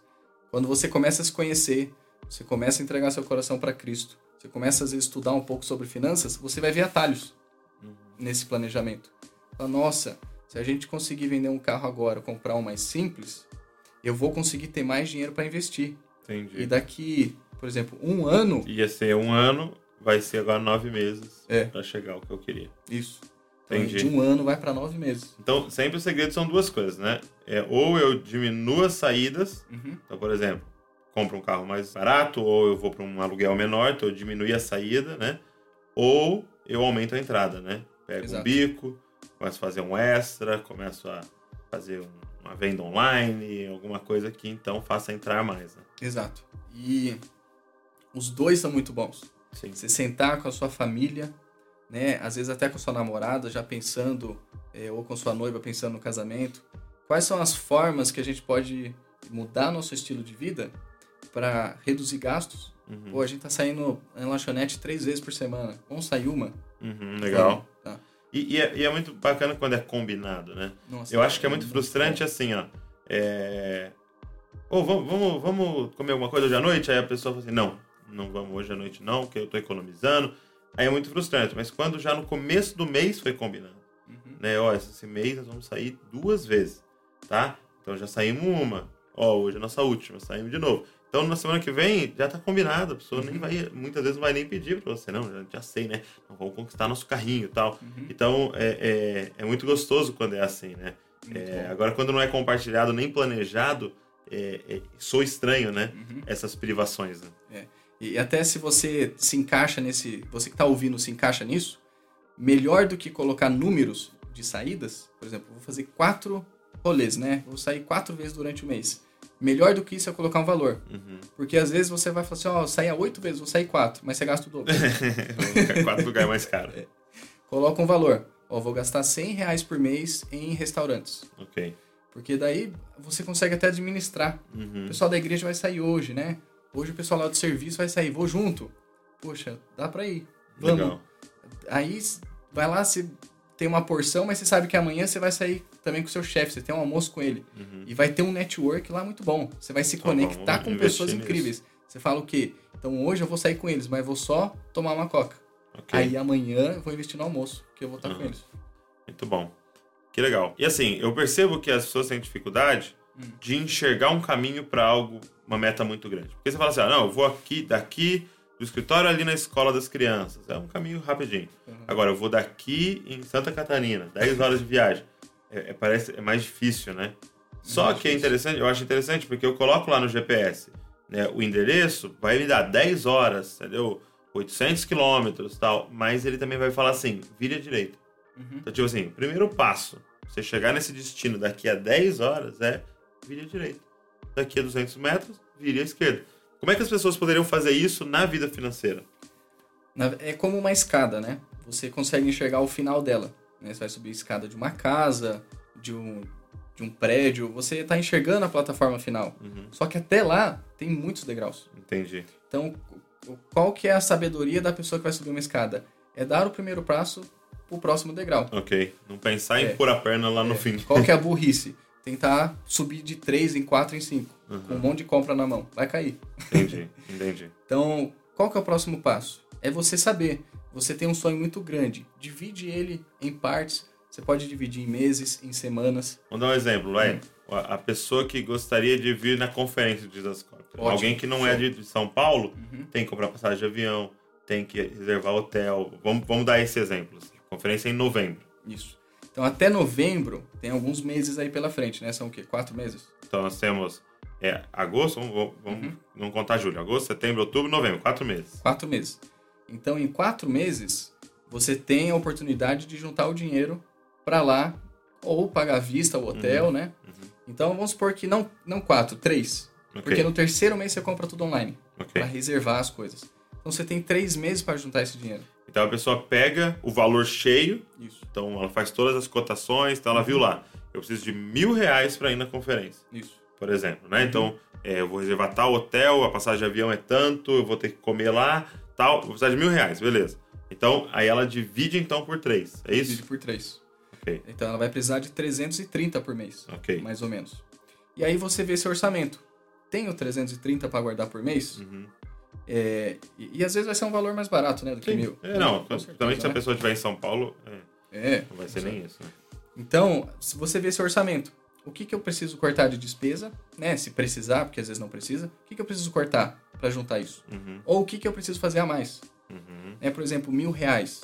Quando você começa a se conhecer, você começa a entregar seu coração para Cristo, você começa às vezes a estudar um pouco sobre finanças, você vai ver atalhos nesse planejamento. Fala, nossa, se a gente conseguir vender um carro agora, comprar um mais simples, eu vou conseguir ter mais dinheiro para investir. Entendi. E daqui, por exemplo, um ano, Ia ser um ano, vai ser agora nove meses É. pra chegar ao que eu queria. isso. Então, Entendi. de um ano vai para nove meses. Então, sempre o segredo são duas coisas, né? É, ou eu diminuo as saídas, Uhum. então, por exemplo, compro um carro mais barato, ou eu vou para um aluguel menor, então eu diminuo a saída, né? Ou eu aumento a entrada, né? Pego um Exato. bico, começo a fazer um extra, começo a fazer um- uma venda online, alguma coisa que então faça entrar mais, né? Exato. E os dois são muito bons. Sim. Você sentar com a sua família, né? Às vezes até com a sua namorada, já pensando, é, ou com sua noiva pensando no casamento. Quais são as formas que a gente pode mudar nosso estilo de vida para reduzir gastos? Uhum. Pô, a gente tá saindo em lanchonete três vezes por semana. Vamos sair uma? Uhum, legal. E, e é, e é muito bacana quando é combinado, né? Nossa, Eu acho que é muito frustrante assim, ó. É... Ô, vamos, vamos, vamos comer alguma coisa hoje à noite? Aí a pessoa fala assim, não, não vamos hoje à noite não, porque eu tô economizando. Aí é muito frustrante, mas quando já no começo do mês foi combinado, Uhum. né? Ó, esse mês nós vamos sair duas vezes, tá? Então já saímos uma. Ó, hoje é a nossa última, saímos de novo. Então na semana que vem já tá combinado, a pessoa nem vai, muitas vezes não vai nem pedir pra você, não, já, já sei, né? Então, vamos conquistar nosso carrinho e tal. Uhum. Então é, é, é muito gostoso quando é assim, né? É, agora, quando não é compartilhado nem planejado, é, é, sou estranho, né? Uhum. Essas privações. Né? E até se você se encaixa nesse. Você que está ouvindo se encaixa nisso, melhor do que colocar números de saídas, por exemplo, vou fazer quatro rolês, né? Vou sair quatro vezes durante o mês. Melhor do que isso é colocar um valor. Uhum. Porque às vezes você vai falar assim, ó, oh, saia oito vezes, vou sair quatro, mas você gasta o dobro. Quatro lugares mais caros. Coloca um valor. Ó, vou gastar 100 reais por mês em restaurantes. Ok. Porque daí você consegue até administrar. Uhum. O pessoal da igreja vai sair hoje, né? Hoje o pessoal lá do serviço vai sair, vou junto. Poxa, dá pra ir. Vamos. Legal. Aí vai lá, você tem uma porção, mas você sabe que amanhã você vai sair também com o seu chefe, você tem um almoço com ele. E vai ter um network lá muito bom. Você vai se Então, conectar com pessoas nisso. incríveis. Você fala o quê? Então hoje eu vou sair com eles, mas vou só tomar uma coca. Ok. Aí amanhã eu vou investir no almoço, que eu vou estar com Aham. eles. Muito bom. Que legal. E assim, eu percebo que as pessoas têm dificuldade Hum. de enxergar um caminho para algo, uma meta muito grande. Porque você fala assim, ah, não, eu vou aqui, daqui do escritório ali na escola das crianças. É um caminho rapidinho. Uhum. Agora, eu vou daqui em Santa Catarina, 10 horas de viagem. É, é- parece, é mais difícil, né? Só mais que é difícil. interessante, eu acho interessante, porque eu coloco lá no GPS né, o endereço, vai me dar 10 horas, entendeu? 800 quilômetros tal, mas ele também vai falar assim, vire à direita. Uhum. Então, tipo assim, o primeiro passo, você chegar nesse destino daqui a 10 horas é vire à direita. Daqui a 200 metros, vire à esquerda. Como é que as pessoas poderiam fazer isso na vida financeira? Na- É como uma escada, né? Você consegue enxergar o final dela. Né? Você vai subir a escada de uma casa, de um, de um prédio. Você está enxergando a plataforma final. Uhum. Só que até lá tem muitos degraus. Entendi. Então, o- qual que é a sabedoria da pessoa que vai subir uma escada? É dar o primeiro passo pro próximo degrau. Ok. Não pensar em É. pôr a perna lá no É, fim. Qual que é a burrice? Tentar subir de 3 em 4 em 5, Uhum. com um monte de compra na mão. Vai cair. Entendi, entendi. Então, qual que é o próximo passo? É você saber. Você tem um sonho muito grande. Divide ele em partes. Você pode dividir em meses, em semanas. Vamos dar um exemplo, vai. Hum. A pessoa que gostaria de vir na conferência de Jesus Corp. Ótimo. Alguém que não é de São Paulo tem que comprar passagem de avião, tem que reservar hotel. Vamos, vamos dar esse exemplo. assim. Conferência em novembro. Isso. Então, até novembro, tem alguns meses aí pela frente, né? São o quê? Quatro meses? Então nós temos é, agosto, vamos, vamos- vamos Uhum. não contar julho. Agosto, setembro, outubro, novembro. Quatro meses. Quatro meses. Então, em quatro meses, você tem a oportunidade de juntar o dinheiro para lá, ou pagar à vista o hotel, né? Então, vamos supor que não, não quatro, três. Ok. Porque no terceiro mês você compra tudo online, Ok. para reservar as coisas. Então, você tem três meses para juntar esse dinheiro. Então a pessoa pega o valor cheio, Isso. então ela faz todas as cotações, então ela viu lá. Eu preciso de mil reais para ir na conferência. Isso. por exemplo, né? Então, é, eu vou reservar tal hotel, a passagem de avião é tanto, eu vou ter que comer lá, tal, vou precisar de mil reais, beleza. Então, aí ela divide então por três, é Divide isso? por três. Ok, Então, ela vai precisar de 330 por mês. ok. mais ou menos. E aí você vê seu orçamento. Tenho 330 para guardar por mês? Uhum. É, e, e às vezes vai ser um valor mais barato, né? Do que Sim. mil. É, não, certeza, se a né? pessoa estiver em São Paulo, é, É. não vai ser nem isso. Né? Então, se você vê seu orçamento, o que, que eu preciso cortar de despesa, né? Se precisar, porque às vezes não precisa. O que, que eu preciso cortar para juntar isso? Uhum, Ou o que, que eu preciso fazer a mais? uhum, Né? Por exemplo, mil reais.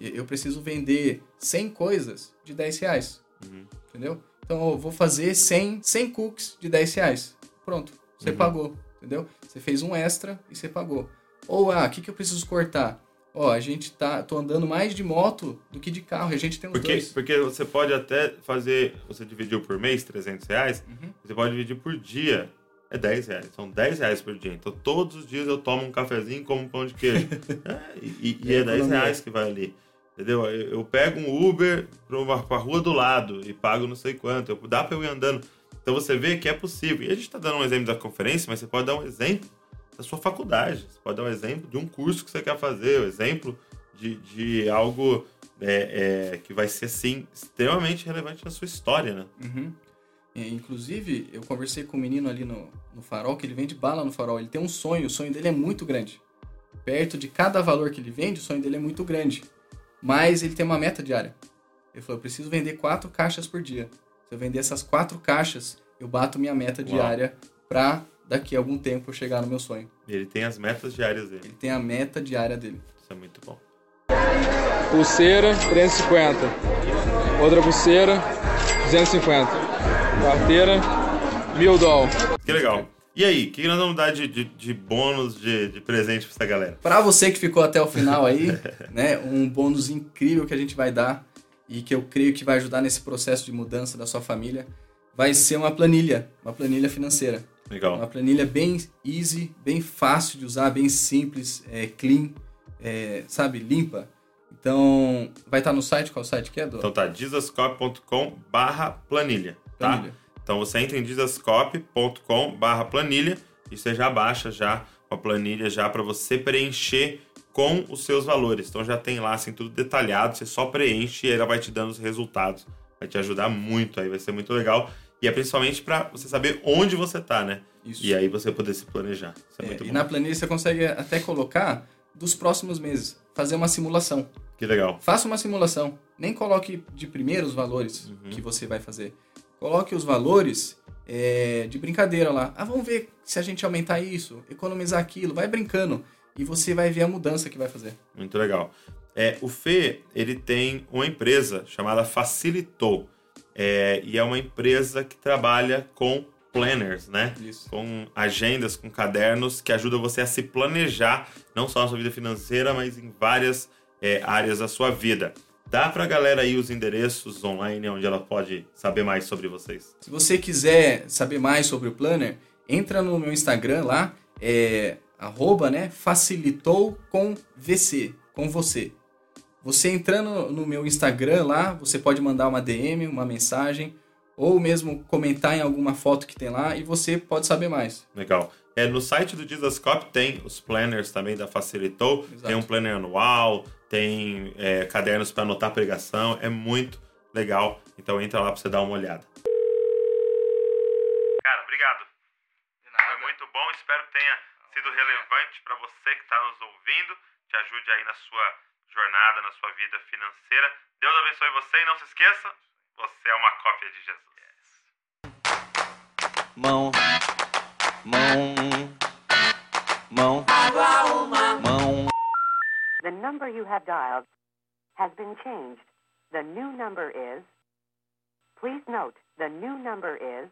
Eu preciso vender 100 coisas de 10 reais. uhum. Entendeu? Então eu vou fazer 100, 100 cookies de 10 reais. Pronto, você Uhum. pagou. Entendeu? Você fez um extra e você pagou. Ou, ah, o que, que eu preciso cortar? Ó, a gente tá. tô andando mais de moto do que de carro. E a gente tem os Porque, dois. porque você pode até fazer, você dividiu por mês 300 reais, Uhum. você pode dividir por dia, é 10 reais. São 10 reais por dia. Então todos os dias eu tomo um cafezinho e como um pão de queijo. É, e, e- É é 10 economia. reais que vai ali. Entendeu? Eu, eu pego um Uber pra, uma, pra rua do lado e pago não sei quanto. Eu- dá pra eu ir andando. Então você vê que é possível. E a gente tá dando um exemplo da conferência, mas você pode dar um exemplo da sua faculdade. Você pode dar um exemplo de um curso que você quer fazer, um exemplo de, de algo é, é, que vai ser, sim, extremamente relevante na sua história, né? Uhum. É, inclusive, eu conversei com um menino ali no, no farol, que ele vende bala no farol. Ele tem um sonho, o sonho dele é muito grande. Perto de cada valor que ele vende, o sonho dele é muito grande. Mas ele tem uma meta diária. Ele falou: eu preciso vender quatro caixas por dia. Se eu vender essas quatro caixas, eu bato minha meta Uau. diária pra daqui a algum tempo eu chegar no meu sonho. E ele tem as metas diárias dele. Ele tem a meta diária dele. Isso é muito bom. Pulseira, 350. Outra pulseira, 250. Carteira, mil dólares. Que legal. E aí, o que nós vamos dar de, de, de bônus, de, de presente pra essa galera? Pra você que ficou até o final aí, né, um bônus incrível que a gente vai dar e que eu creio que vai ajudar nesse processo de mudança da sua família, vai ser uma planilha, uma planilha financeira. Legal. Uma planilha bem easy, bem fácil de usar, bem simples, é, clean, é, sabe, limpa. Então, vai estar no site, qual site que é, do? Então tá, dizascope.com barra planilha, tá? Planilha. Então você entra em dizascope.com barra planilha e você já baixa já a planilha já para você preencher com os seus valores. Então já tem lá assim tudo detalhado, você só preenche e ela vai te dando os resultados. Vai te ajudar muito aí, vai ser muito legal. E é principalmente para você saber onde você tá, né? Isso. E aí você poder se planejar. Isso é, É, muito e bom. na planilha você consegue até colocar dos próximos meses, fazer uma simulação. Que legal. Faça uma simulação. Nem coloque de primeiro os valores Uhum. que você vai fazer. Coloque os valores é, de brincadeira lá. Ah, vamos ver se a gente aumentar isso, economizar aquilo. Vai brincando. E você vai ver a mudança que vai fazer. Muito legal. É, o Fê, ele tem uma empresa chamada Facilitou. É, e é uma empresa que trabalha com planners, né? Isso. Com agendas, com cadernos que ajudam você a se planejar, não só na sua vida financeira, mas em várias é, áreas da sua vida. Dá pra galera aí os endereços online onde ela pode saber mais sobre vocês. Se você quiser saber mais sobre o Planner, entra no meu Instagram lá, é arroba, né, facilitou com VC, com você. Você entrando no meu Instagram lá, você pode mandar uma DM, uma mensagem, ou mesmo comentar em alguma foto que tem lá e você pode saber mais. Legal. É, no site do Dizascope tem os planners também da Facilitou. Exato. Tem um planner anual, tem é, cadernos para anotar pregação. É muito legal. Então entra lá para você dar uma olhada. Cara, obrigado. Foi muito bom. Espero que tenha sido relevante para você que está nos ouvindo. Te ajude aí na sua jornada, na sua vida financeira. Deus abençoe você e não se esqueça, você é uma cópia de Jesus. mão, mão, mão, mão. The number you have dialed has been changed. The new number is. Please note, the new number is